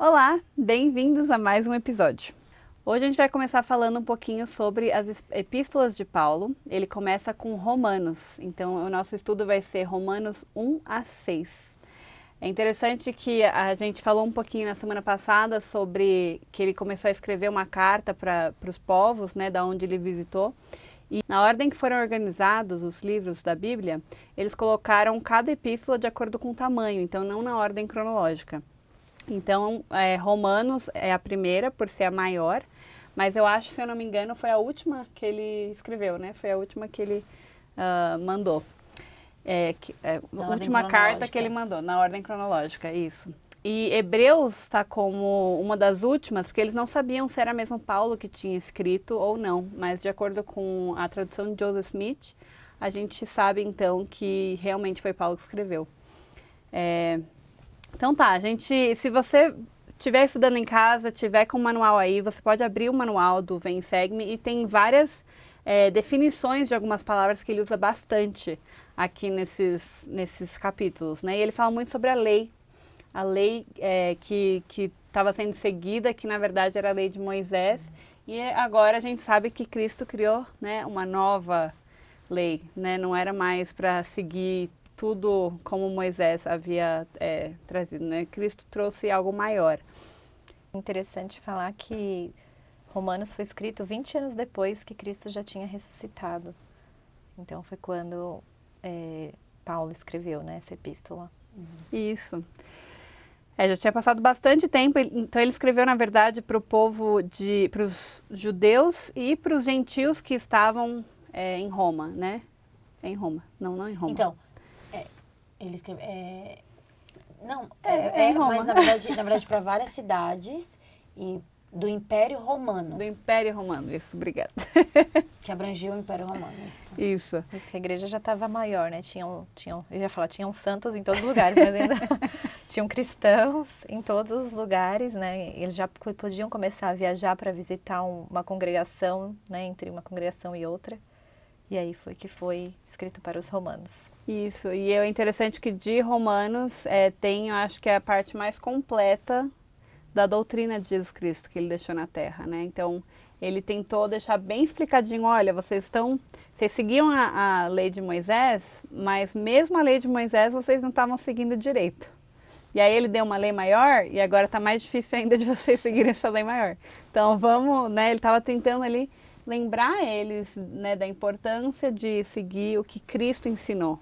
Olá, bem-vindos a mais um episódio. Hoje a gente vai começar falando um pouquinho sobre as epístolas de Paulo. Ele começa com Romanos, então o nosso estudo vai ser Romanos 1 a 6. É interessante que a gente falou um pouquinho na semana passada sobre que ele começou a escrever uma carta para os povos, né, da onde ele visitou. E na ordem que foram organizados os livros da Bíblia, eles colocaram cada epístola de acordo com o tamanho, então não na ordem cronológica. Então, é, Romanos é a primeira, por ser a maior, mas eu acho, se eu não me engano, foi a última que ele escreveu, né? Foi a última que ele uh, mandou. É, que, é, a última carta que ele mandou, na ordem cronológica, isso. E Hebreus está como uma das últimas, porque eles não sabiam se era mesmo Paulo que tinha escrito ou não, mas de acordo com a tradução de Joseph Smith, a gente sabe então que realmente foi Paulo que escreveu. É, então tá, gente, se você estiver estudando em casa, tiver com o manual aí, você pode abrir o manual do Vem Segue-me e tem várias é, definições de algumas palavras que ele usa bastante aqui nesses, nesses capítulos, né? E ele fala muito sobre a lei, a lei é, que estava sendo seguida, que na verdade era a lei de Moisés, e agora a gente sabe que Cristo criou né, uma nova lei, né? Não era mais para seguir tudo como Moisés havia é, trazido, né? Cristo trouxe algo maior. Interessante falar que Romanos foi escrito 20 anos depois que Cristo já tinha ressuscitado. Então foi quando é, Paulo escreveu né, essa epístola. Isso. É, já tinha passado bastante tempo, então ele escreveu, na verdade, para o povo de, para os judeus e para os gentios que estavam é, em Roma, né? Em Roma, não, não em Roma. Então, ele escreveu. É... Não, é, é, é mas na verdade, na verdade para várias cidades e do Império Romano. Do Império Romano, isso, obrigada. que abrangia o Império Romano. Isso. Isso. isso a igreja já estava maior, né? Tinham, tinham, eu ia falar, tinham santos em todos os lugares, mas ainda tinham cristãos em todos os lugares, né? Eles já podiam começar a viajar para visitar um, uma congregação, né? Entre uma congregação e outra. E aí foi que foi escrito para os romanos. Isso, e é interessante que de Romanos é, tem, eu acho que é a parte mais completa da doutrina de Jesus Cristo que ele deixou na Terra, né? Então, ele tentou deixar bem explicadinho, olha, vocês estão, vocês seguiam a, a lei de Moisés, mas mesmo a lei de Moisés vocês não estavam seguindo direito. E aí ele deu uma lei maior e agora está mais difícil ainda de vocês seguirem essa lei maior. Então vamos, né? Ele estava tentando ali lembrar eles né, da importância de seguir o que Cristo ensinou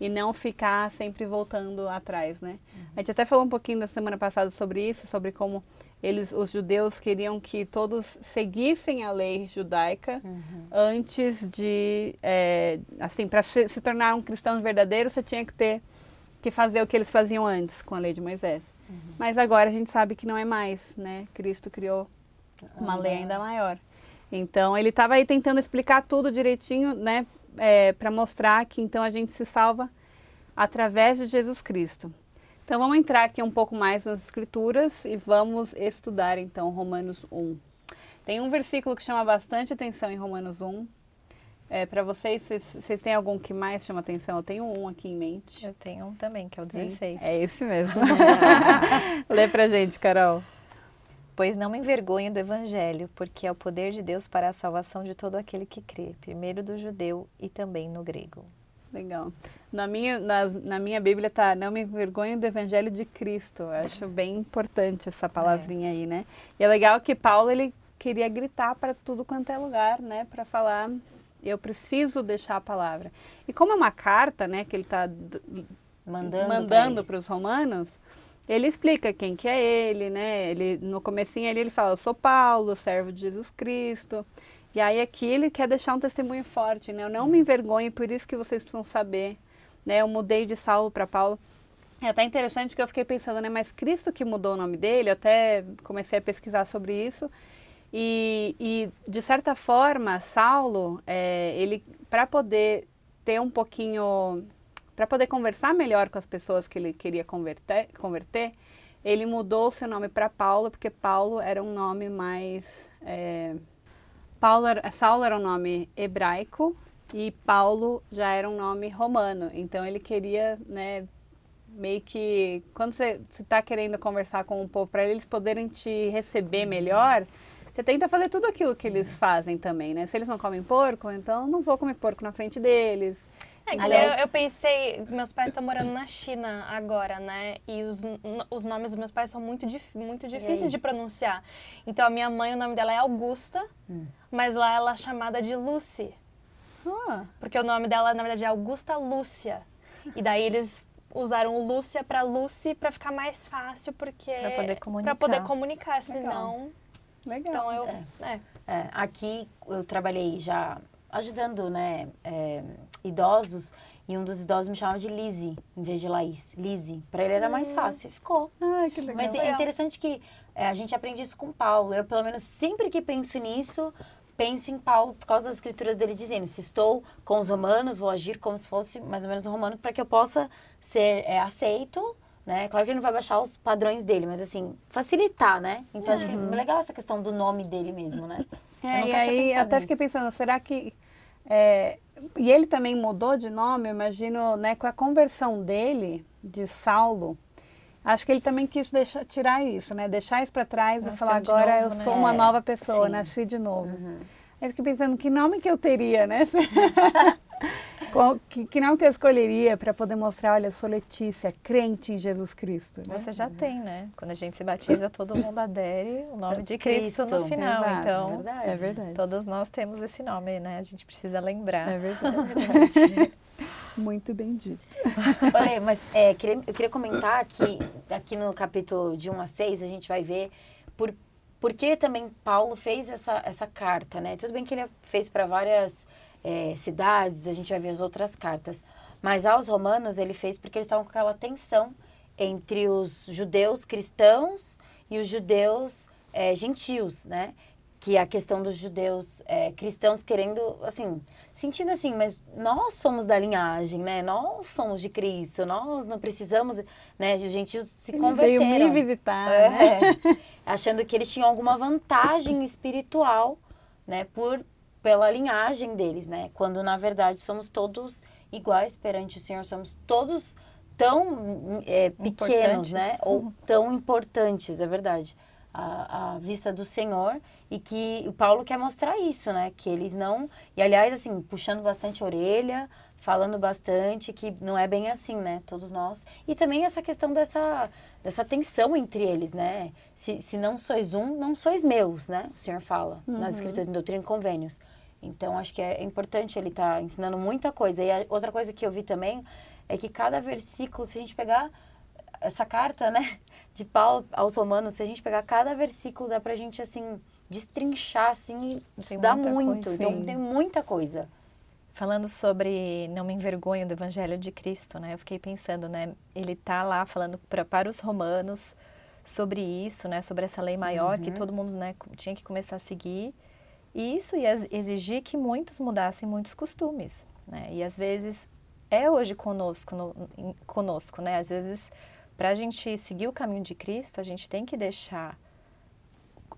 e não ficar sempre voltando atrás, né? Uhum. A gente até falou um pouquinho da semana passada sobre isso, sobre como eles, os judeus queriam que todos seguissem a lei judaica uhum. antes de, é, assim, para se, se, tornar um cristão verdadeiro, você tinha que ter que fazer o que eles faziam antes com a lei de Moisés. Uhum. Mas agora a gente sabe que não é mais, né? Cristo criou uma lei ainda maior. Então ele estava aí tentando explicar tudo direitinho, né, é, para mostrar que então a gente se salva através de Jesus Cristo. Então vamos entrar aqui um pouco mais nas escrituras e vamos estudar então Romanos 1. Tem um versículo que chama bastante atenção em Romanos 1. É, para vocês, vocês têm algum que mais chama atenção? Eu tenho um aqui em mente. Eu tenho um também, que é o 16. É esse mesmo. Lê pra gente, Carol. Pois não me envergonho do Evangelho, porque é o poder de Deus para a salvação de todo aquele que crê, primeiro do judeu e também no grego. Legal. Na minha, na, na minha Bíblia tá, não me envergonho do Evangelho de Cristo. Eu acho bem importante essa palavrinha é. aí, né? E é legal que Paulo, ele queria gritar para tudo quanto é lugar, né? Para falar, eu preciso deixar a palavra. E como é uma carta, né, que ele está mandando, mandando para os romanos, ele explica quem que é ele, né? Ele no comecinho ali ele fala, eu sou Paulo, servo de Jesus Cristo. E aí aqui ele quer deixar um testemunho forte, né? Eu não me envergonho, por isso que vocês precisam saber, né? Eu mudei de Saulo para Paulo. É até interessante que eu fiquei pensando, né? Mas Cristo que mudou o nome dele, eu até comecei a pesquisar sobre isso. E, e de certa forma, Saulo, é, ele, para poder ter um pouquinho, para poder conversar melhor com as pessoas que ele queria converter, converter ele mudou o seu nome para Paulo, porque Paulo era um nome mais. É, Paulo Saulo era um nome hebraico e Paulo já era um nome romano. Então ele queria, né, meio que quando você está querendo conversar com o povo para eles poderem te receber melhor, você tenta fazer tudo aquilo que eles fazem também, né? Se eles não comem porco, então não vou comer porco na frente deles. É, Aliás, eu, eu, pensei, meus pais estão morando na China agora, né? E os, os nomes dos meus pais são muito, muito difíceis de pronunciar. Então a minha mãe, o nome dela é Augusta, hum. mas lá ela é chamada de Lucy. Ah. Porque o nome dela, na verdade, é Augusta Lúcia. E daí eles usaram Lúcia para Lucy para ficar mais fácil, porque. Para poder comunicar. Para poder comunicar, senão. Legal. Então eu. É. É. É, aqui eu trabalhei já ajudando, né, é, idosos. E um dos idosos me chamava de Lizzie, em vez de Laís. Lizzie. Para ele era mais hum. fácil. Ficou. Ai, que legal. Mas é interessante que é, a gente aprende isso com Paulo. Eu, pelo menos, sempre que penso nisso, penso em Paulo por causa das escrituras dele dizendo: se estou com os romanos, vou agir como se fosse mais ou menos um romano para que eu possa ser é, aceito. Né? Claro que ele não vai baixar os padrões dele, mas assim, facilitar, né? Então uhum. acho que é legal essa questão do nome dele mesmo, né? É, e aí até nisso. fiquei pensando, será que é, e ele também mudou de nome, eu imagino, né, com a conversão dele, de Saulo, acho que ele também quis deixar, tirar isso, né, deixar isso para trás Nasceu e falar, agora novo, eu né? sou uma nova pessoa, Sim. nasci de novo. Uhum. Aí eu fiquei pensando, que nome que eu teria, né? que, que nome que eu escolheria para poder mostrar, olha, eu sou Letícia, crente em Jesus Cristo. Né? Você já uhum. tem, né? Quando a gente se batiza, todo mundo adere o nome de Cristo, Cristo no final. Exato, então, é verdade. é verdade. Todos nós temos esse nome, né? A gente precisa lembrar. É verdade. É verdade. Muito bem dito. Olha, mas é, eu queria comentar que aqui no capítulo de 1 a 6 a gente vai ver por, por que também Paulo fez essa, essa carta, né? Tudo bem que ele fez para várias é, cidades, a gente vai ver as outras cartas. Mas aos romanos ele fez porque eles estavam com aquela tensão entre os judeus cristãos e os judeus é, gentios, né? Que a questão dos judeus é, cristãos querendo, assim, sentindo assim, mas nós somos da linhagem, né? Nós somos de Cristo, nós não precisamos, né? Os gentios se Ele converteram. Veio me visitar, é, né? achando que eles tinham alguma vantagem espiritual, né? Por pela linhagem deles, né? Quando na verdade somos todos iguais perante o Senhor, somos todos tão é, pequenos, né? Ou tão importantes, é verdade, à, à, vista do Senhor. E que o Paulo quer mostrar isso, né? Que eles não. E aliás, assim, puxando bastante a orelha, falando bastante que não é bem assim, né? Todos nós. E também essa questão dessa, dessa tensão entre eles, né? Se, se não sois um, não sois meus, né? O Senhor fala uhum. nas Escrituras em Doutrina e Convênios. Então, acho que é importante ele estar tá ensinando muita coisa. E a, outra coisa que eu vi também é que cada versículo, se a gente pegar essa carta, né? De Paulo aos Romanos, se a gente pegar cada versículo, dá pra gente, assim, destrinchar, assim, estudar muito. Coisa, então, tem muita coisa. Falando sobre não me envergonho do Evangelho de Cristo, né? Eu fiquei pensando, né? Ele tá lá falando pra, para os romanos sobre isso, né? Sobre essa lei maior uhum. que todo mundo né, tinha que começar a seguir. E isso ia exigir que muitos mudassem muitos costumes, né? E às vezes é hoje conosco, no, conosco, né? Às vezes, para a gente seguir o caminho de Cristo, a gente tem que deixar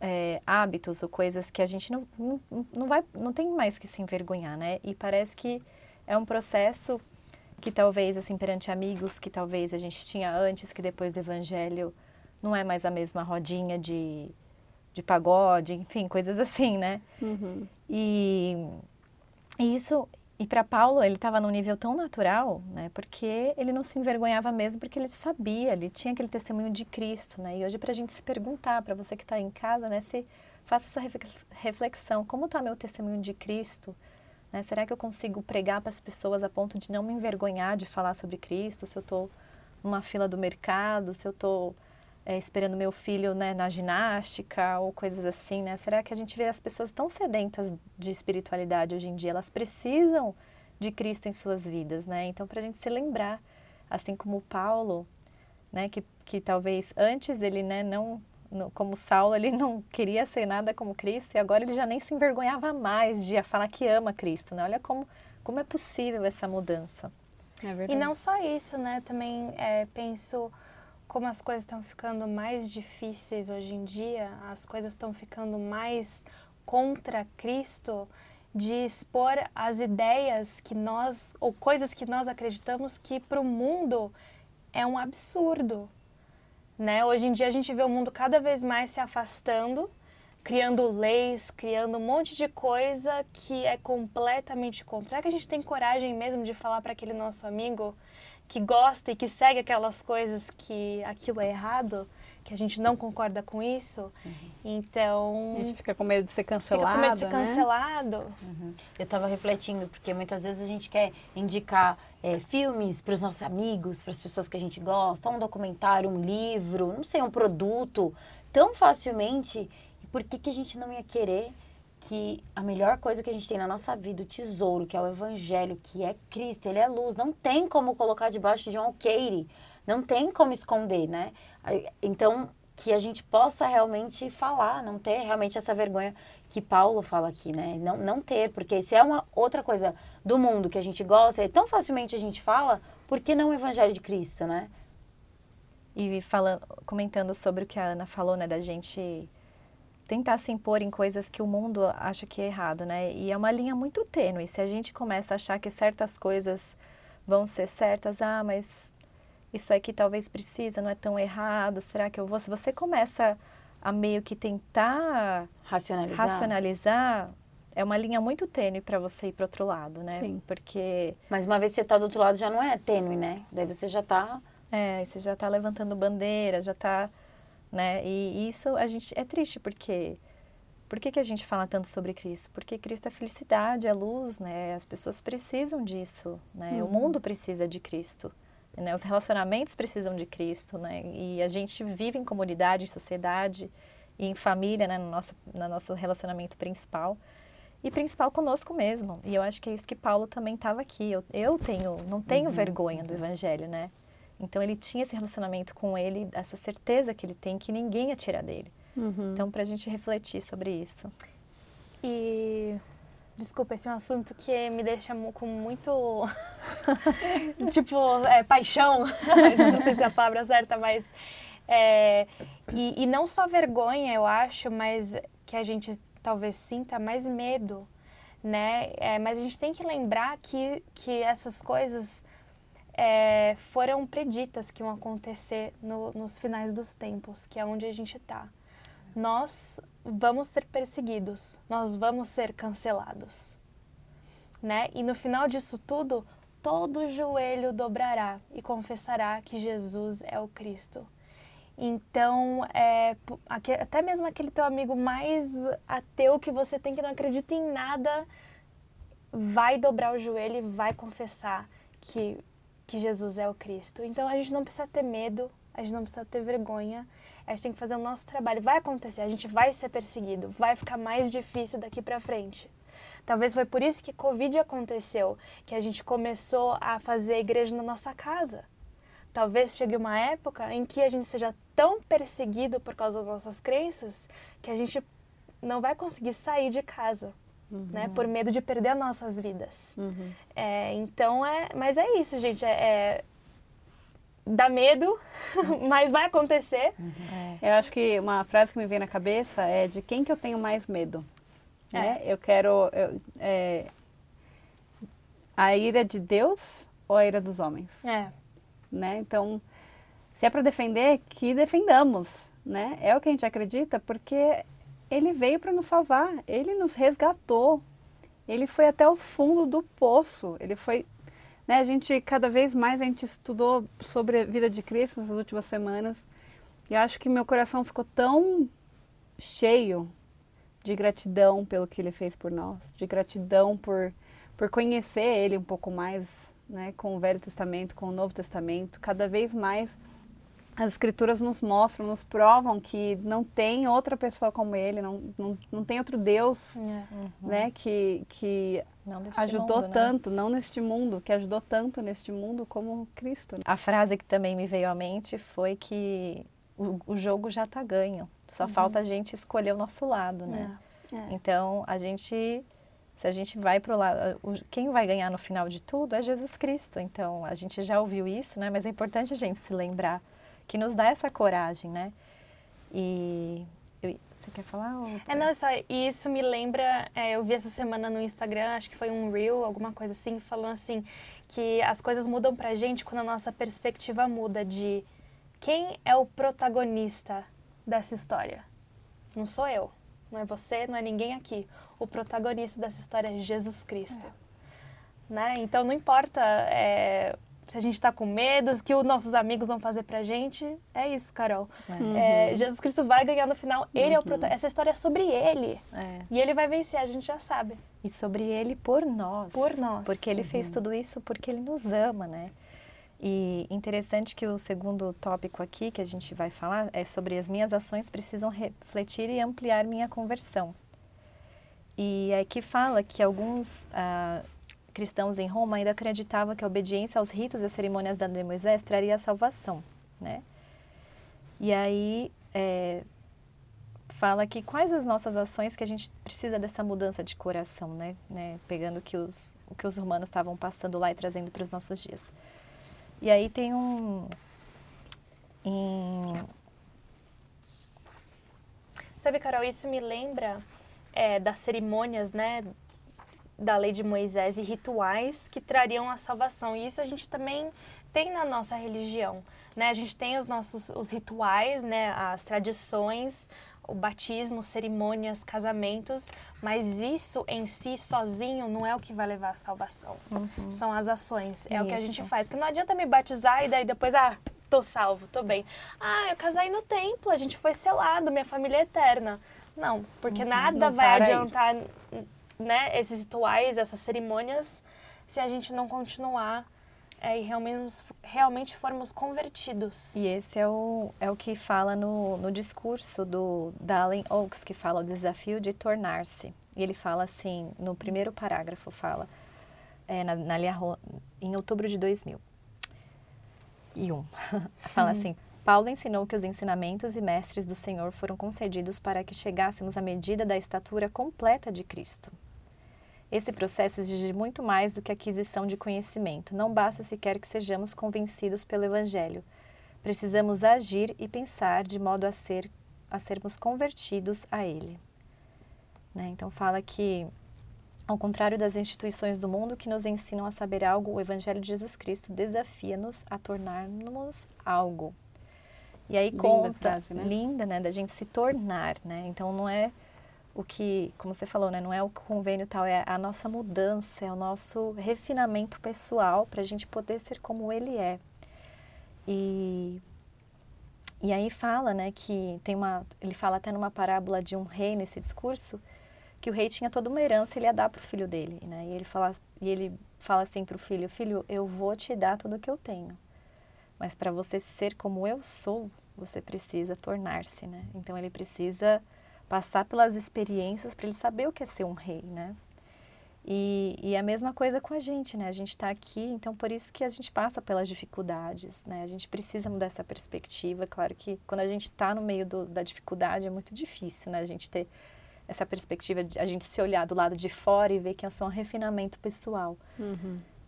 é, hábitos ou coisas que a gente não, não, não, vai, não tem mais que se envergonhar, né? E parece que é um processo que talvez, assim, perante amigos que talvez a gente tinha antes, que depois do evangelho não é mais a mesma rodinha de, de pagode, enfim, coisas assim, né? Uhum. E, e isso e para Paulo, ele estava num nível tão natural, né? Porque ele não se envergonhava mesmo, porque ele sabia, ele tinha aquele testemunho de Cristo, né? E hoje para a gente se perguntar, para você que está em casa, né? Se faça essa reflexão, como está meu testemunho de Cristo? Né? Será que eu consigo pregar para as pessoas a ponto de não me envergonhar de falar sobre Cristo? Se eu estou numa fila do mercado, se eu estou é, esperando meu filho né, na ginástica ou coisas assim, né? Será que a gente vê as pessoas tão sedentas de espiritualidade hoje em dia? Elas precisam de Cristo em suas vidas, né? Então, para a gente se lembrar, assim como Paulo, né? Que, que talvez antes ele, né, não, não, como Saulo, ele não queria ser nada como Cristo e agora ele já nem se envergonhava mais de falar que ama Cristo, né? Olha como, como é possível essa mudança. É E não só isso, né? Também é, penso como as coisas estão ficando mais difíceis hoje em dia, as coisas estão ficando mais contra Cristo, de expor as ideias que nós, ou coisas que nós acreditamos que para o mundo é um absurdo. Né? Hoje em dia a gente vê o mundo cada vez mais se afastando, criando leis, criando um monte de coisa que é completamente contra. Será que a gente tem coragem mesmo de falar para aquele nosso amigo que gosta e que segue aquelas coisas que aquilo é errado? que a gente não concorda com isso. Uhum. Então. A gente fica com medo de ser cancelado. Fica com medo de ser né? cancelado. Uhum. Eu estava refletindo, porque muitas vezes a gente quer indicar é, filmes para os nossos amigos, para as pessoas que a gente gosta, um documentário, um livro, não sei, um produto, tão facilmente. Por que, que a gente não ia querer que a melhor coisa que a gente tem na nossa vida, o tesouro, que é o Evangelho, que é Cristo, ele é luz, não tem como colocar debaixo de um alqueire, não tem como esconder, né? Então, que a gente possa realmente falar, não ter realmente essa vergonha que Paulo fala aqui, né? Não, não ter, porque se é uma outra coisa do mundo que a gente gosta, e tão facilmente a gente fala, por que não o Evangelho de Cristo, né? E falando, comentando sobre o que a Ana falou, né, da gente tentar se impor em coisas que o mundo acha que é errado, né? E é uma linha muito tênue. Se a gente começa a achar que certas coisas vão ser certas, ah, mas isso aqui talvez precisa, não é tão errado, será que eu vou? Se você começa a meio que tentar racionalizar, racionalizar é uma linha muito tênue para você ir para outro lado, né? Sim. Porque mas uma vez que você está do outro lado já não é tênue, né? Daí você já está é, você já está levantando bandeira, já está, né? E isso a gente é triste porque por que, que a gente fala tanto sobre Cristo? Porque Cristo é felicidade, é luz, né? As pessoas precisam disso, né? Uhum. O mundo precisa de Cristo. Né? Os relacionamentos precisam de Cristo, né? E a gente vive em comunidade, em sociedade e em família, né? No nosso, no nosso relacionamento principal e principal conosco mesmo. E eu acho que é isso que Paulo também estava aqui. Eu, eu tenho, não tenho uhum. vergonha do Evangelho, né? Então ele tinha esse relacionamento com ele, essa certeza que ele tem que ninguém ia tirar dele. Uhum. Então para a gente refletir sobre isso. E Desculpa, esse é um assunto que me deixa com muito. tipo, é, paixão. não sei se é a palavra certa, mas. É, e, e não só vergonha, eu acho, mas que a gente talvez sinta mais medo, né? É, mas a gente tem que lembrar que, que essas coisas é, foram preditas que iam acontecer no, nos finais dos tempos, que é onde a gente está. Nós vamos ser perseguidos, nós vamos ser cancelados. Né? E no final disso tudo, todo joelho dobrará e confessará que Jesus é o Cristo. Então, é, até mesmo aquele teu amigo mais ateu que você tem que não acredita em nada, vai dobrar o joelho e vai confessar que, que Jesus é o Cristo. Então, a gente não precisa ter medo, a gente não precisa ter vergonha, a gente tem que fazer o nosso trabalho. Vai acontecer, a gente vai ser perseguido, vai ficar mais difícil daqui para frente. Talvez foi por isso que Covid aconteceu, que a gente começou a fazer a igreja na nossa casa. Talvez chegue uma época em que a gente seja tão perseguido por causa das nossas crenças que a gente não vai conseguir sair de casa. Uhum. Né, por medo de perder as nossas vidas. Uhum. É, então é, mas é isso, gente. É, é dá medo, mas vai acontecer. Uhum. Eu acho que uma frase que me vem na cabeça é de quem que eu tenho mais medo. É. Né? Eu quero eu, é, a ira de Deus ou a ira dos homens. É. Né? Então, se é para defender, que defendamos. Né? É o que a gente acredita, porque ele veio para nos salvar, ele nos resgatou, ele foi até o fundo do poço, ele foi né, a gente, cada vez mais, a gente estudou sobre a vida de Cristo nas últimas semanas. E acho que meu coração ficou tão cheio de gratidão pelo que ele fez por nós, de gratidão por, por conhecer ele um pouco mais, né, com o Velho Testamento, com o Novo Testamento. Cada vez mais as escrituras nos mostram, nos provam que não tem outra pessoa como ele, não, não, não tem outro Deus, é. uhum. né, que, que ajudou mundo, né? tanto, não neste mundo, que ajudou tanto neste mundo como Cristo. né? A frase que também me veio à mente foi que o, o jogo já está ganho. Só falta a gente escolher o nosso lado, né? É. Então, a gente, se a gente vai para o lado, quem vai ganhar no final de tudo é Jesus Cristo. Então, a gente já ouviu isso, né? Mas é importante a gente se lembrar que nos dá essa coragem, né? E eu- você quer falar? ou- É, não, só isso me lembra, é, eu vi essa semana no Instagram, acho que foi um reel, alguma coisa assim, falando assim, que as coisas mudam pra gente quando a nossa perspectiva muda de quem é o protagonista dessa história. Não sou eu, não é você, não é ninguém aqui. O protagonista dessa história é Jesus Cristo. Né? Então não importa é, se a gente tá com medo, o que os nossos amigos vão fazer pra gente, é isso, Carol. É, Jesus Cristo vai ganhar no final. Ele é o prota- Essa história é sobre ele. É. E ele vai vencer, a gente já sabe. E sobre ele por nós. Por nós. Porque ele fez tudo isso porque ele nos ama, né? E interessante que o segundo tópico aqui que a gente vai falar é sobre as minhas ações precisam refletir e ampliar minha conversão. E aqui fala que alguns ah, cristãos em Roma ainda acreditavam que a obediência aos ritos e cerimônias da de Moisés traria a salvação, né? E aí é, fala que quais as nossas ações que a gente precisa dessa mudança de coração, né? né? Pegando que os, o que os romanos estavam passando lá e trazendo para os nossos dias. E aí tem um em Sabe, Carol, isso me lembra é, das cerimônias, né? Da lei de Moisés e rituais que trariam a salvação. E isso a gente também tem na nossa religião, né? A gente tem os nossos os rituais, né? As tradições, o batismo, cerimônias, casamentos, mas isso em si sozinho não é o que vai levar à salvação. São as ações, é o que a gente Isso. faz. Porque não adianta me batizar e daí depois, ah, tô salvo, tô bem. Ah, eu casei no templo, a gente foi selado, minha família é eterna. Não, porque nada Não vai para aí. Né, esses rituais, essas cerimônias, se a gente não continuar é, e realmente, realmente formos convertidos. E esse é o, é o que fala no, no discurso do Dallin Oaks, que fala o desafio de tornar-se. E ele fala assim, no primeiro parágrafo, fala, é, na, na em outubro de 2000. E um. fala assim, Paulo ensinou que os ensinamentos e mestres do Senhor foram concedidos para que chegássemos à medida da estatura completa de Cristo. Esse processo exige muito mais do que aquisição de conhecimento. Não basta sequer que sejamos convencidos pelo Evangelho. Precisamos agir e pensar de modo a, ser, a sermos convertidos a Ele. Né? Então, fala que, ao contrário das instituições do mundo que nos ensinam a saber algo, o Evangelho de Jesus Cristo desafia-nos a tornarmos algo. E aí Linda conta, frase, né? linda, né, da gente se tornar, né? Então não é o que, como você falou, né, não é o convênio tal, é a nossa mudança, é o nosso refinamento pessoal para a gente poder ser como Ele é. E e aí fala, né, que tem uma, ele fala até numa parábola de um rei nesse discurso, que o rei tinha toda uma herança, ele ia dar para o filho dele, né? E ele fala, e ele fala assim para o filho, filho, eu vou te dar tudo o que eu tenho, mas para você ser como eu sou, você precisa tornar-se, né? Então ele precisa passar pelas experiências para ele saber o que é ser um rei, né? E, e a mesma coisa com a gente, né? A gente está aqui, então por isso que a gente passa pelas dificuldades, né? A gente precisa mudar essa perspectiva. Claro que quando a gente está no meio do, da dificuldade é muito difícil, né? A gente ter essa perspectiva de a gente se olhar do lado de fora e ver que é só um refinamento pessoal.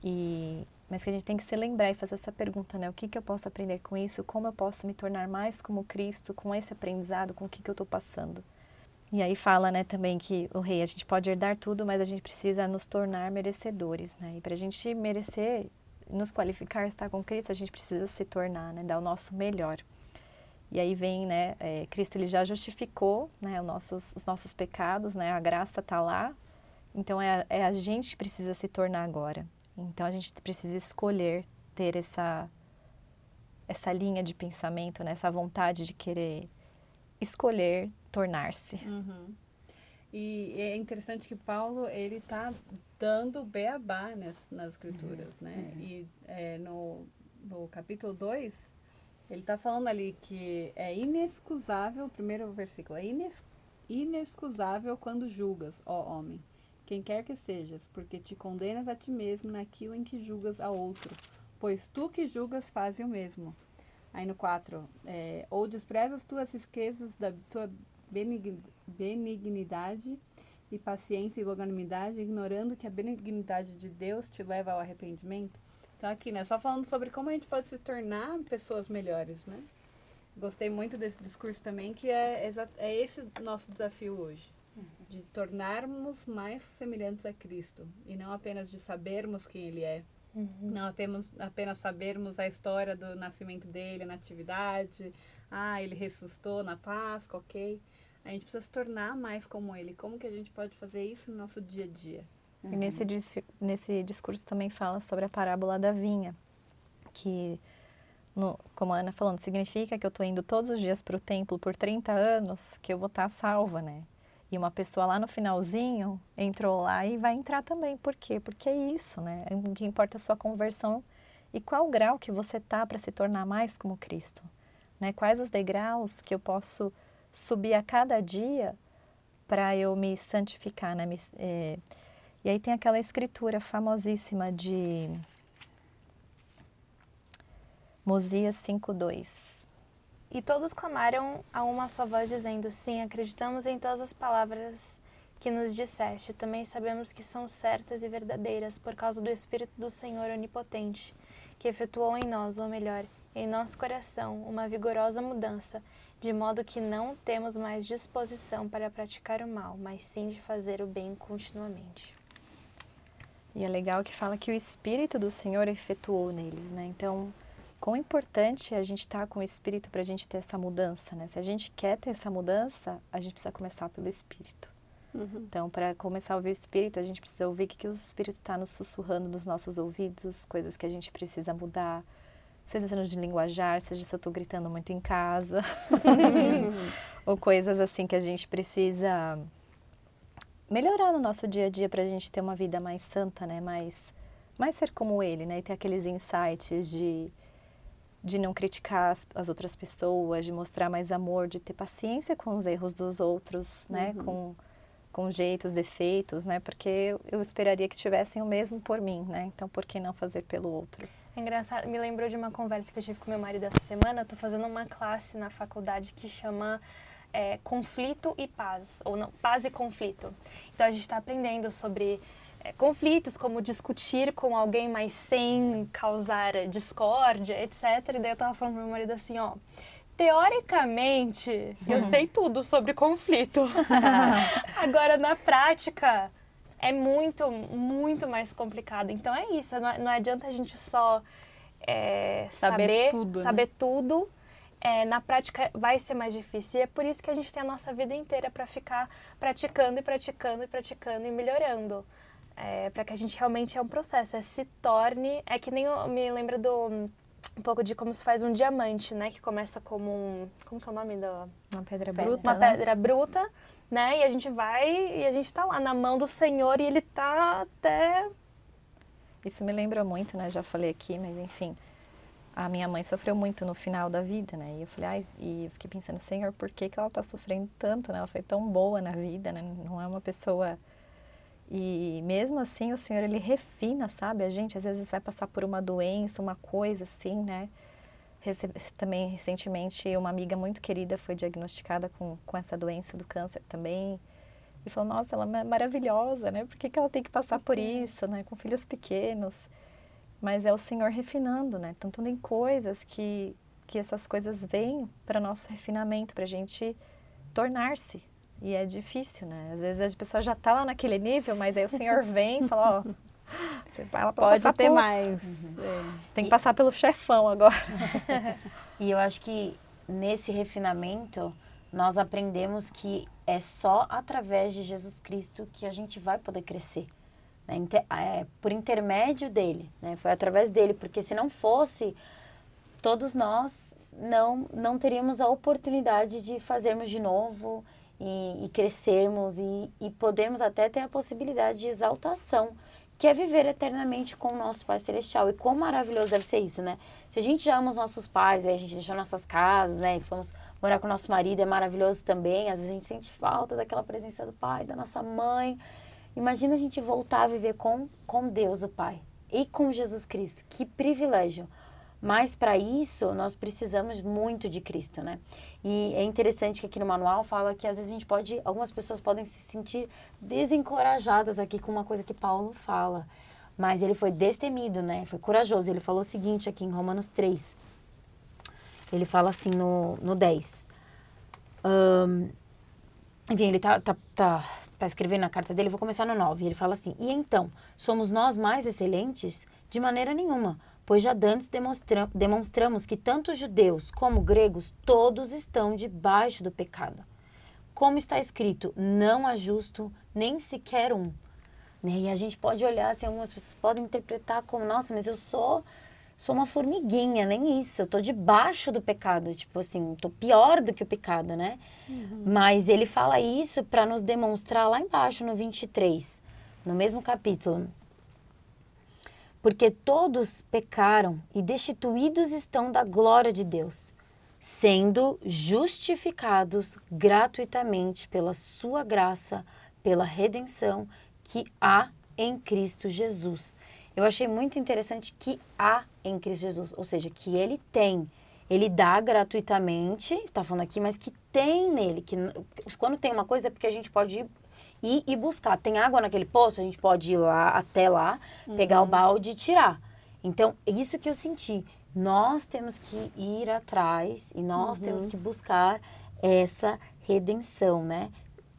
E mas que a gente tem que se lembrar e fazer essa pergunta, né? O que que eu posso aprender com isso? Como eu posso me tornar mais como Cristo com esse aprendizado, com o que que eu estou passando? E aí fala, né, também que o rei, a gente pode herdar tudo, mas a gente precisa nos tornar merecedores, né? E para a gente merecer, nos qualificar, estar com Cristo, a gente precisa se tornar, né, dar o nosso melhor. E aí vem, né, é, Cristo ele já justificou, né, os nossos, os nossos pecados, né, a graça está lá. Então é, é a gente que precisa se tornar agora. Então a gente precisa escolher ter essa essa linha de pensamento, né, essa vontade de querer escolher tornar-se. E é interessante que Paulo ele está dando beabá nas, nas escrituras, né? E é, no, no capítulo 2, ele está falando ali que é inexcusável, primeiro versículo, é ines, inexcusável quando julgas, ó homem, quem quer que sejas, porque te condenas a ti mesmo naquilo em que julgas a outro, pois tu que julgas fazes o mesmo. Aí no 4, é, ou desprezas tuas riquezas da tua benignidade e paciência e longanimidade, ignorando que a benignidade de Deus te leva ao arrependimento. Então aqui, né, só falando sobre como a gente pode se tornar pessoas melhores, né? Gostei muito desse discurso também, que é, é esse nosso desafio hoje. De tornarmos mais semelhantes a Cristo. E não apenas de sabermos quem Ele é. Uhum. Não apenas, apenas sabermos a história do nascimento dele, na atividade. Ah, ele ressuscitou na Páscoa, ok. A gente precisa se tornar mais como ele. Como que a gente pode fazer isso no nosso dia a dia? Uhum. E nesse, nesse discurso também fala sobre a parábola da vinha, que, no, como a Ana falando, significa que eu estou indo todos os dias para o templo por 30 anos, que eu vou estar tá salva, né? E uma pessoa lá no finalzinho entrou lá e vai entrar também. Por quê? Porque é isso, né? O que importa é a sua conversão e qual grau que você tá para se tornar mais como Cristo. Né? Quais os degraus que eu posso subir a cada dia para eu me santificar, né? Me, é, e aí tem aquela escritura famosíssima de Mosias 5:2. E todos clamaram a uma só voz dizendo: Sim, acreditamos em todas as palavras que nos disseste. Também sabemos que são certas e verdadeiras por causa do Espírito do Senhor onipotente, que efetuou em nós, ou melhor, em nosso coração, uma vigorosa mudança de modo que não temos mais disposição para praticar o mal, mas sim de fazer o bem continuamente. E é legal que fala que o Espírito do Senhor efetuou neles, né? Então, quão importante é a gente estar tá com o Espírito para a gente ter essa mudança, né? Se a gente quer ter essa mudança, a gente precisa começar pelo Espírito. Uhum. Então, para começar a ouvir o Espírito, a gente precisa ouvir o que, que o Espírito está nos sussurrando nos nossos ouvidos, coisas que a gente precisa mudar, seja sendo de linguajar, seja se eu estou gritando muito em casa, ou coisas assim que a gente precisa melhorar no nosso dia a dia para a gente ter uma vida mais santa, né? Mais, mais ser como ele, né? E ter aqueles insights de, de não criticar as, as outras pessoas, de mostrar mais amor, de ter paciência com os erros dos outros, né? Uhum. Com, com jeitos, defeitos, né? Porque eu, eu esperaria que tivessem o mesmo por mim, né? Então, por que não fazer pelo outro? É engraçado, me lembrou de uma conversa que eu tive com meu marido essa semana. Estou fazendo uma classe na faculdade que chama é, Conflito e Paz, ou não, Paz e Conflito. Então a gente está aprendendo sobre é, conflitos, como discutir com alguém, mas sem causar discórdia, etc. E daí eu estava falando pro meu marido assim, ó. Teoricamente, eu sei tudo sobre conflito. Agora, na prática, é muito, muito mais complicado. Então é isso, não, não adianta a gente só é, saber, saber tudo. Né? Saber né? tudo. É, na prática vai ser mais difícil. E é por isso que a gente tem a nossa vida inteira para ficar praticando e praticando e praticando e melhorando. É, para que a gente realmente é um processo, é se torne. É que nem eu me lembra do um pouco de como se faz um diamante, né? Que começa como um. Como que é o nome da. Uma pedra bruta. Uma né? pedra bruta né? E a gente vai e a gente está lá na mão do Senhor e Ele está até. Isso me lembra muito, né? Já falei aqui, mas enfim. A minha mãe sofreu muito no final da vida, né? E eu falei, ai, e eu fiquei pensando, Senhor, por que, que ela está sofrendo tanto, né? Ela foi tão boa na vida, né? Não é uma pessoa. E mesmo assim, o Senhor, ele refina, sabe? A gente às vezes vai passar por uma doença, uma coisa assim, né? Também recentemente uma amiga muito querida foi diagnosticada com, com essa doença do câncer também. E falou nossa ela é maravilhosa né? Por que, que ela tem que passar por uhum. isso né? Com filhos pequenos. Mas é o Senhor refinando né? Tanto em coisas que que essas coisas vêm para nosso refinamento para a gente tornar-se. E é difícil né? Às vezes a pessoa já está lá naquele nível mas aí o Senhor vem e fala ó ela pode ter por... mais. Uhum. É. Tem que e... passar pelo chefão agora. e eu acho que nesse refinamento nós aprendemos que é só através de Jesus Cristo que a gente vai poder crescer. Né? É, por intermédio dele, né? foi através dele, porque se não fosse, todos nós não, não teríamos a oportunidade de fazermos de novo e, e crescermos e, e podermos até ter a possibilidade de exaltação que é viver eternamente com o nosso Pai Celestial. E quão maravilhoso deve ser isso, né? Se a gente já ama os nossos pais, aí a gente deixou nossas casas, né? E fomos morar com o nosso marido, é maravilhoso também. Às vezes a gente sente falta daquela presença do pai, da nossa mãe. Imagina a gente voltar a viver com, com Deus, o Pai, e com Jesus Cristo. Que privilégio. Mas para isso, nós precisamos muito de Cristo, né? E é interessante que aqui no manual fala que às vezes a gente pode, algumas pessoas podem se sentir desencorajadas aqui com uma coisa que Paulo fala. Mas ele foi destemido, né? Foi corajoso. Ele falou o seguinte aqui em Romanos 3. Ele fala assim no, no 10. Um, enfim, ele tá, tá, tá, tá escrevendo na carta dele, vou começar no 9. Ele fala assim: E então, somos nós mais excelentes? De maneira nenhuma, pois já dantes demonstra demonstramos que tanto judeus como gregos, todos estão debaixo do pecado. Como está escrito, não há justo nem sequer um. Né? E a gente pode olhar assim, algumas pessoas podem interpretar como, nossa, mas eu sou sou uma formiguinha, nem isso, eu tô debaixo do pecado, tipo assim, tô pior do que o pecado, né? Uhum. Mas ele fala isso para nos demonstrar lá embaixo no 23, no mesmo capítulo. Porque todos pecaram e destituídos estão da glória de Deus, sendo justificados gratuitamente pela sua graça, pela redenção que há em Cristo Jesus. Eu achei muito interessante que há em Cristo Jesus, ou seja, que ele tem, ele dá gratuitamente, está falando aqui, mas que tem nele, que quando tem uma coisa é porque a gente pode ir, ir e buscar. Tem água naquele poço, a gente pode ir lá até lá, uhum. pegar o balde e tirar. Então, é isso que eu senti. Nós temos que ir atrás e nós uhum. temos que buscar essa redenção, né?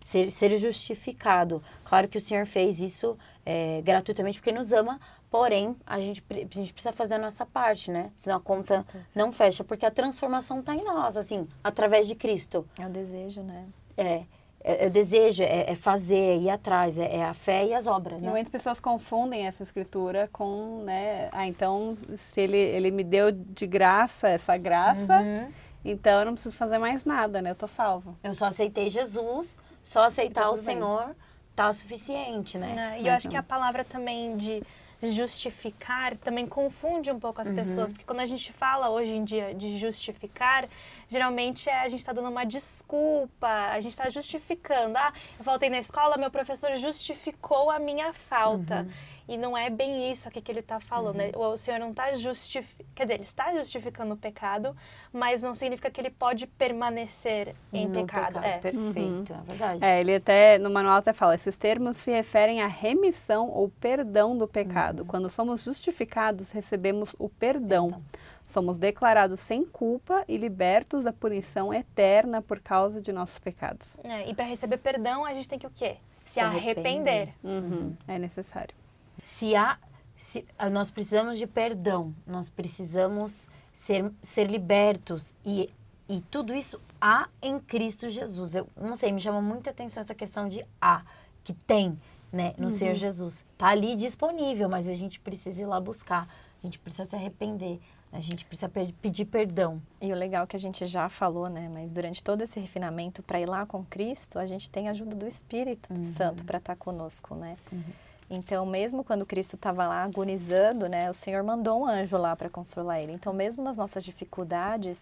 ser, ser justificado. Claro que o Senhor fez isso é, gratuitamente porque nos ama, porém a gente, a gente precisa fazer a nossa parte, né? Senão a conta não fecha, porque a transformação está em nós, assim, através de Cristo. É o desejo, né? É. É, é o desejo, é, é, fazer, é ir atrás, é, é, a fé e as obras, né? E muitas pessoas confundem essa escritura com, né? Ah, então, se ele, ele me deu de graça essa graça, uhum. então eu não preciso fazer mais nada, né? Eu tô salvo. Eu só aceitei Jesus, só aceitar tá o Senhor bem. tá suficiente, né? É, e eu acho que a palavra também de justificar também confunde um pouco as uhum. pessoas, porque quando a gente fala hoje em dia de justificar, geralmente é a gente está dando uma desculpa, a gente está justificando. Ah, eu faltei na escola, meu professor justificou a minha falta. Uhum. E não é bem isso aqui que ele está falando. Né? Uhum. O Senhor não está justificando. Quer dizer, ele está justificando o pecado, mas não significa que ele pode permanecer em no pecado. pecado. É. Perfeito, uhum. é verdade. É, ele até, no manual até fala, esses termos se referem à remissão ou perdão do pecado. Uhum. Quando somos justificados, recebemos o perdão. perdão. Somos declarados sem culpa e libertos da punição eterna por causa de nossos pecados. É, e para receber perdão, a gente tem que o quê? Se, se arrepender. arrepender. Uhum. É necessário se há se, ah, nós precisamos de perdão, nós precisamos ser, ser libertos e, e tudo isso há em Cristo Jesus. Eu não sei, me chama muita atenção essa questão de há, que tem né, no uhum. Senhor Jesus. Está ali disponível, mas a gente precisa ir lá buscar, a gente precisa se arrepender, a gente precisa pedir perdão. E o legal que a gente já falou, né? Mas durante todo esse refinamento para ir lá com Cristo, a gente tem a ajuda do Espírito uhum. Santo para estar tá conosco, né? Uhum. Então, mesmo quando Cristo estava lá agonizando, né, o Senhor mandou um anjo lá para consolar ele. Então, mesmo nas nossas dificuldades,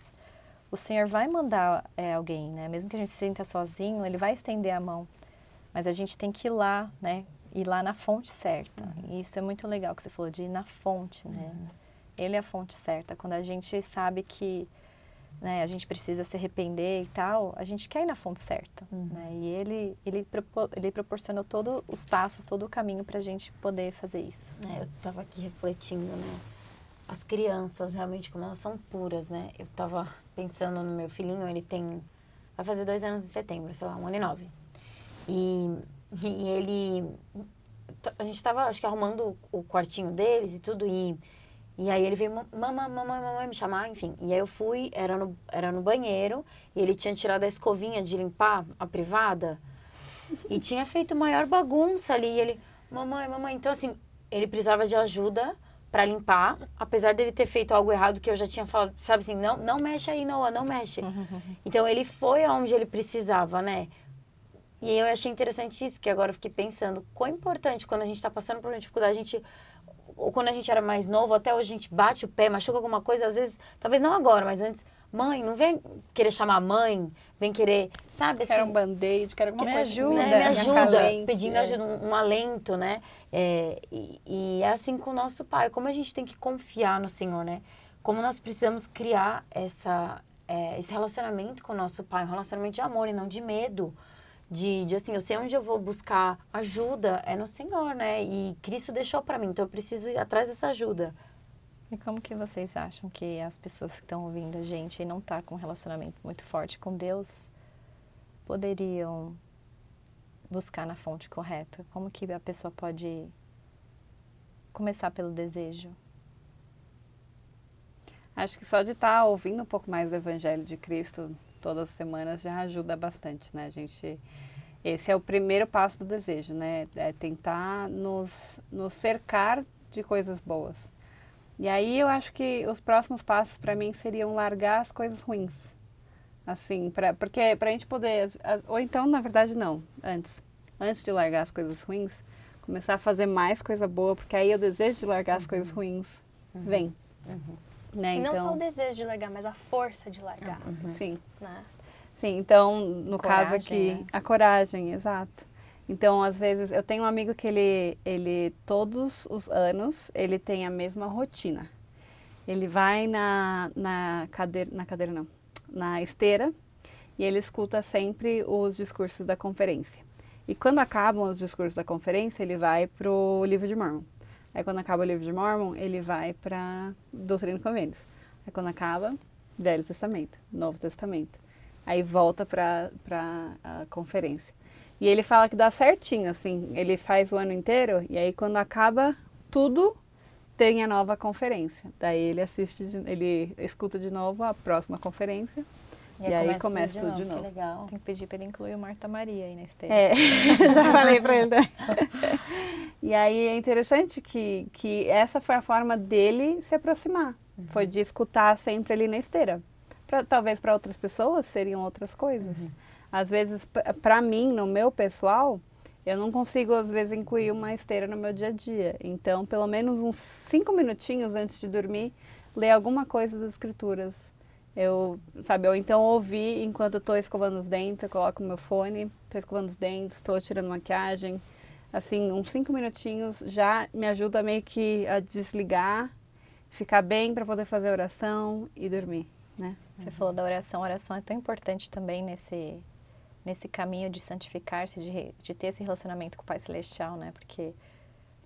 o Senhor vai mandar é, alguém, né? Mesmo que a gente se sinta sozinho, Ele vai estender a mão. Mas a gente tem que ir lá, né? Ir lá na fonte certa. Uhum. E isso é muito legal que você falou de ir na fonte, né? Uhum. Ele é a fonte certa. Quando a gente sabe que né, a gente precisa se arrepender e tal, a gente quer ir na fonte certa, uhum. né? E ele, ele, ele proporcionou todos os passos, todo o caminho para a gente poder fazer isso. É, eu estava aqui refletindo, né? As crianças, realmente, como elas são puras, né? Eu estava pensando no meu filhinho, ele tem... Vai fazer dois anos em setembro, sei lá, um ano e nove. E, e ele... A gente estava, acho que, arrumando o quartinho deles e tudo, e e aí ele veio, mamãe, mamãe, mamãe, me chamar, enfim. E aí eu fui, era no, era no banheiro, e ele tinha tirado a escovinha de limpar a privada, e tinha feito maior bagunça ali. E ele, mamãe, mamãe. Então, assim, ele precisava de ajuda para limpar, apesar dele ter feito algo errado que eu já tinha falado, sabe assim, não, não mexe aí, Noah, não mexe. Então, ele foi aonde ele precisava, né? E eu achei interessante isso, que agora eu fiquei pensando, quão importante quando a gente está passando por uma dificuldade, a gente ou quando a gente era mais novo, até hoje a gente bate o pé, machuca alguma coisa, às vezes, talvez não agora, mas antes, Mãe, não vem querer chamar mãe, vem querer, sabe assim. Quero um band-aid, quero alguma Me coisa. ajuda. né, Me ajuda, acalente, pedindo é. ajuda, um, um alento, né? É, e, e é assim com o nosso pai. Como a gente tem que confiar no Senhor, né? Como nós precisamos criar essa, é, esse relacionamento com o nosso pai, um relacionamento de amor e não de medo. De, de assim, eu sei onde eu vou buscar ajuda, é no Senhor, né? E Cristo deixou para mim, então eu preciso ir atrás dessa ajuda. E como que vocês acham que as pessoas que estão ouvindo a gente e não tá com um relacionamento muito forte com Deus poderiam buscar na fonte correta? Como que a pessoa pode começar pelo desejo? Acho que só de estar ouvindo um pouco mais do Evangelho de Cristo todas as semanas já ajuda bastante, né? A gente, esse é o primeiro passo do desejo, né? É tentar nos, nos cercar de coisas boas. E aí eu acho que os próximos passos para mim seriam largar as coisas ruins. Assim, pra, porque para a gente poder, as- as- ou então na verdade não, antes, antes de largar as coisas ruins, começar a fazer mais coisa boa, porque aí o desejo de largar as coisas ruins vem. Né? E não então, só o desejo de largar, mas a força de largar, Sim, né? Sim. Então, no caso Coragem, aqui, né? a coragem, exato. Então, às vezes, eu tenho um amigo que ele, ele todos os anos, ele tem a mesma rotina. Ele vai na, na cadeira, na cadeira não, na esteira, e ele escuta sempre os discursos da conferência. E quando acabam os discursos da conferência, ele vai para o livro de Mormon. Aí quando acaba o livro de Mormon, ele vai para Doutrina e Convênios. Aí quando acaba, Velho Testamento, Novo Testamento. Aí volta para a conferência. E ele fala que dá certinho, assim, ele faz o ano inteiro e aí quando acaba tudo, tem a nova conferência. Daí ele assiste, de- ele escuta de novo a próxima conferência. E aí começa tudo de Que novo. legal. Tem que pedir para ele incluir o Marta Maria aí na esteira. É, já falei pra ele. também. e aí é interessante que, que essa foi a forma dele se aproximar. Foi de escutar sempre ali na esteira. Pra- talvez para outras pessoas seriam outras coisas. Às vezes, p- pra mim, no meu pessoal, eu não consigo, às vezes, incluir uma esteira no meu dia a dia. Então, pelo menos uns cinco minutinhos antes de dormir, ler alguma coisa das escrituras. Eu, sabe, ou então ouvir enquanto estou escovando os dentes, eu coloco o meu fone, estou escovando os dentes, estou tirando maquiagem. Assim, uns cinco minutinhos já me ajuda meio que a desligar, ficar bem para poder fazer oração e dormir, né? Você falou da oração. A oração é tão importante também nesse, nesse caminho de santificar-se, de, de ter esse relacionamento com o Pai Celestial, né? Porque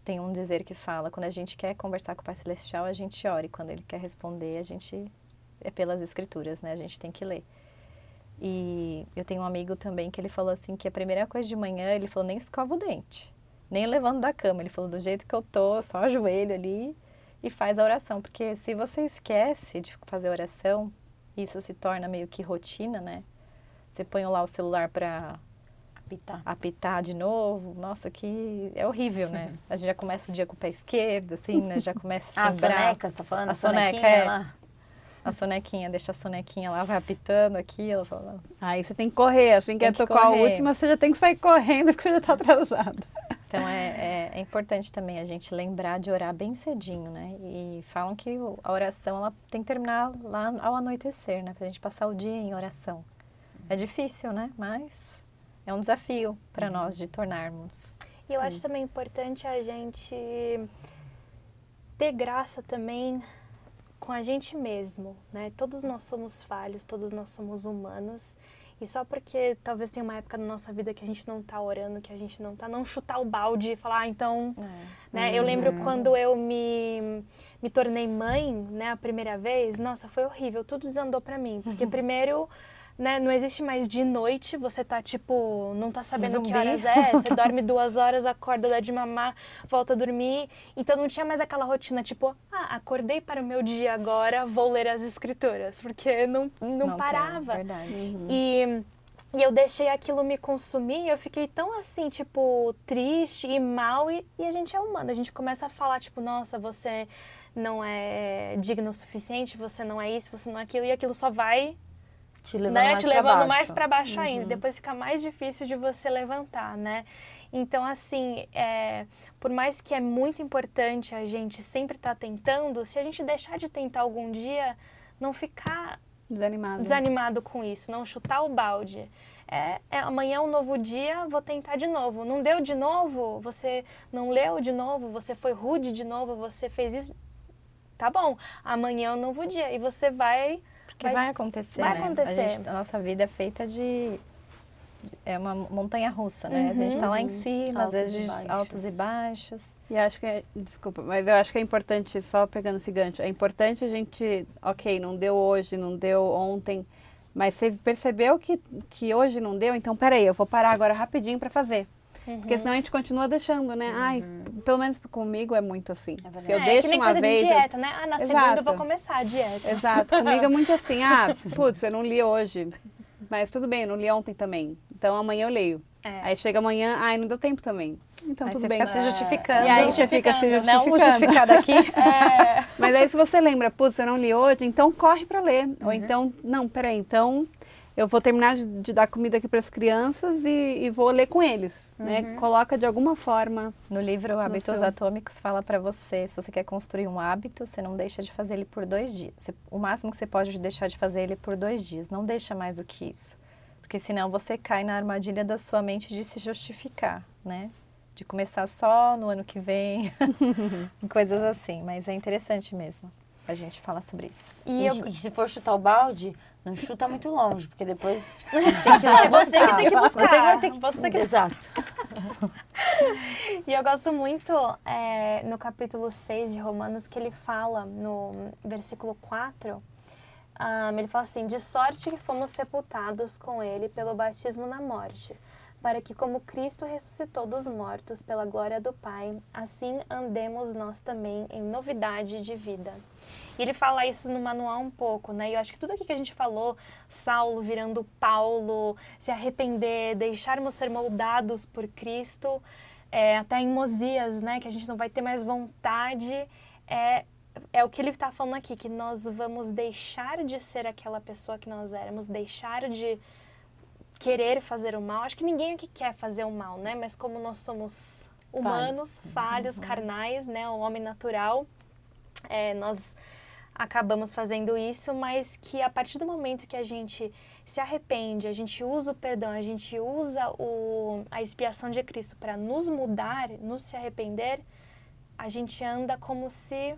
tem um dizer que fala, quando a gente quer conversar com o Pai Celestial, a gente ora. E quando Ele quer responder, a gente... É pelas Escrituras, né? A gente tem que ler. E eu tenho um amigo também que ele falou assim, que a primeira coisa de manhã, ele falou, nem escova o dente. Nem levando da cama. Ele falou, do jeito que eu tô, só ajoelho ali e faz a oração. Porque se você esquece de fazer oração, isso se torna meio que rotina, né? Você põe lá o celular para Apitar. apitar de novo. Nossa, que é horrível, né? A gente já começa o dia com o pé esquerdo, assim, né? Já começa Ah, a a soneca, você tá falando? A A soneca, é. lá? a sonequinha, deixa a sonequinha lá, vai apitando aqui, ela fala, Aí você tem que correr, assim que Tem é que tocar a última, você já tem que sair correndo porque você já está atrasado. Então é, é, é importante também a gente lembrar de orar bem cedinho, né? E falam que a oração ela tem que terminar lá ao anoitecer, né? Pra gente passar o dia em oração. É difícil, né? Mas é um desafio para nós de tornarmos. E eu acho também importante a gente ter graça também com a gente mesmo, né? Todos nós somos falhos, todos nós somos humanos. E só porque talvez tenha uma época da nossa vida que a gente não tá orando, que a gente não tá, não chutar o balde e falar, ah, então, né? Eu lembro quando eu me, me tornei mãe, né, a primeira vez, nossa, foi horrível, tudo desandou pra mim. Porque primeiro, né, não existe mais de noite, você tá tipo, não tá sabendo Zumbi. que horas é, você dorme duas horas, acorda, dá de mamar, volta a dormir. Então não tinha mais aquela rotina, tipo, ah, acordei para o meu dia agora, vou ler as escrituras, porque não, não, tem, parava. verdade. E, e eu deixei aquilo me consumir, eu fiquei tão assim, tipo, triste e mal, e, e a gente é humano, a gente começa a falar, tipo, nossa, você não é digno o suficiente, você não é isso, você não é aquilo, e aquilo só vai Te levando né, mais te levando baixo. mais para baixo ainda. Depois fica mais difícil de você levantar, né? Então, assim, é, por mais que é muito importante a gente sempre estar tentando, se a gente deixar de tentar algum dia, não ficar Desanimado. desanimado com isso, não chutar o balde. É, é, amanhã é um novo dia, vou tentar de novo. Não deu de novo? Você não leu de novo? Você foi rude de novo? Você fez isso? Tá bom, amanhã é um novo dia. E você vai. Porque vai, vai acontecer. Vai né? acontecer. A, gente, a, nossa vida é feita de. É uma montanha russa, né? Uhum. A gente tá lá em cima, altos às vezes e altos e baixos. E acho que é, desculpa, mas eu acho que é importante, só pegando esse gancho, é importante a gente, ok, não deu hoje, não deu ontem, mas você percebeu que, que hoje não deu, então peraí, eu vou parar agora rapidinho para fazer. Uhum. Porque senão a gente continua deixando, né? Uhum. Ai, pelo menos comigo é muito assim. É Se eu é, deixo uma vez. De dieta, né? Ah, na Exato. segunda eu vou começar a dieta. Exato. Comigo é muito assim, ah, putz, eu não li hoje. Mas tudo bem, eu não li ontem também. Então amanhã eu leio. É. Aí chega amanhã, ai, não deu tempo também. Então aí tudo você bem. Fica se justificando. E aí você fica se justificando. Não justificado aqui. é. Mas aí se você lembra, putz, eu não li hoje, então corre para ler. Uhum. Ou então, não, peraí, então eu vou terminar de, de dar comida aqui para as crianças e, e, vou ler com eles, né? uhum. né? Coloca de alguma forma. No livro Hábitos seu... Atômicos fala para você, se você quer construir um hábito, você não deixa de fazer ele por dois dias. Você, o máximo que você pode deixar de fazer ele por dois dias. Não deixa mais do que isso, porque senão você cai na armadilha da sua mente de se justificar, né? De começar só no ano que vem, coisas assim. Mas é interessante mesmo a gente falar sobre isso. E, eu, e se for chutar o balde, não chuta muito longe, porque depois tem que é você que tem que buscar. Você que vai ter que... Você que... Exato. e eu gosto muito é, no capítulo 6 de Romanos que ele fala no versículo 4, um, ele fala assim, de sorte que fomos sepultados com ele pelo batismo na morte, para que como Cristo ressuscitou dos mortos pela glória do Pai, assim andemos nós também em novidade de vida. E ele fala isso no manual um pouco, né? E eu acho que tudo aqui que a gente falou, Saulo virando Paulo, se arrepender, deixarmos ser moldados por Cristo, é, até em Mosias, né? Que a gente não vai ter mais vontade, é, é o que ele está falando aqui, que nós vamos deixar de ser aquela pessoa que nós éramos, deixar de querer fazer o mal. Acho que ninguém aqui quer fazer o mal, né? Mas como nós somos humanos, falhos, falhos uhum. carnais, né? O homem natural, é, nós acabamos fazendo isso, mas que a partir do momento que a gente se arrepende, a gente usa o perdão, a gente usa o, a expiação de Cristo para nos mudar, nos se arrepender, a gente anda como se.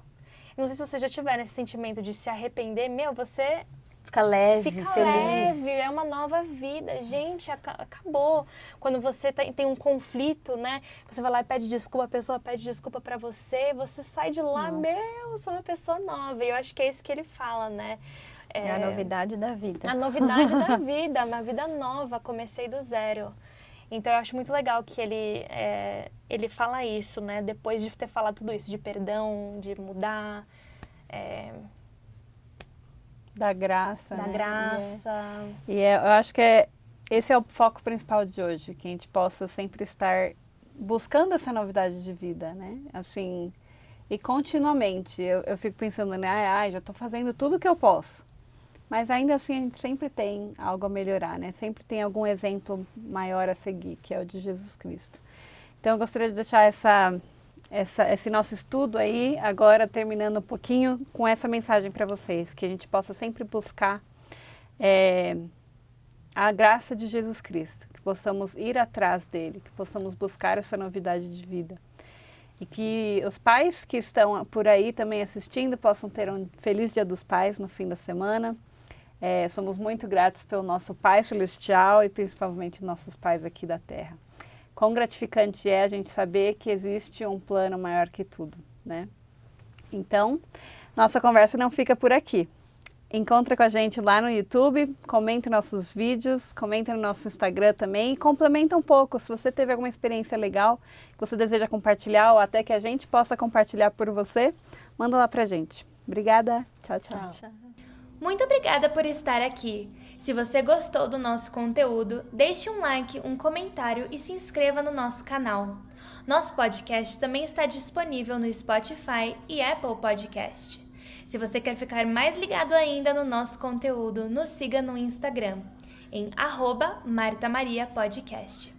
Não sei se você já tiver esse sentimento de se arrepender, meu, você Fica leve, Fica feliz. leve, é uma nova vida. Gente, ac acabou. Quando você tem, tem, um conflito, né? Você vai lá e pede desculpa, a pessoa pede desculpa para você, você sai de lá, Nossa. meu, sou uma pessoa nova. E eu acho que é isso que ele fala, né? É, é a novidade da vida. A novidade da vida, uma vida nova, comecei do zero. Então eu acho muito legal que ele, é, ele fala isso, né? Depois de ter falado tudo isso, de perdão, de mudar. É, da graça. Da né? graça. E, é, e é, eu acho que é, esse é o foco principal de hoje, que a gente possa sempre estar buscando essa novidade de vida, né? Assim, e continuamente. Eu, eu fico pensando, né? Ai, ai já estou fazendo tudo que eu posso. Mas ainda assim a gente sempre tem algo a melhorar, né? Sempre tem algum exemplo maior a seguir, que é o de Jesus Cristo. Então eu gostaria de deixar essa essa, esse nosso estudo aí, agora terminando um pouquinho com essa mensagem para vocês, que a gente possa sempre buscar é, a graça de Jesus Cristo, que possamos ir atrás dele, que possamos buscar essa novidade de vida. E que os pais que estão por aí também assistindo possam ter um feliz Dia dos Pais no fim da semana. É, somos muito gratos pelo nosso Pai Celestial e principalmente nossos pais aqui da Terra quão gratificante é a gente saber que existe um plano maior que tudo, né? Então, nossa conversa não fica por aqui. Encontra com a gente lá no YouTube, comenta nossos vídeos, comenta no nosso Instagram também e complementa um pouco. Se você teve alguma experiência legal que você deseja compartilhar ou até que a gente possa compartilhar por você, manda lá pra gente. Obrigada. Tchau, tchau. tchau. Muito obrigada por estar aqui. Se você gostou do nosso conteúdo, deixe um like, um comentário e se inscreva no nosso canal. Nosso podcast também está disponível no Spotify e Apple Podcast. Se você quer ficar mais ligado ainda no nosso conteúdo, nos siga no Instagram, em arroba Marta Maria Podcast.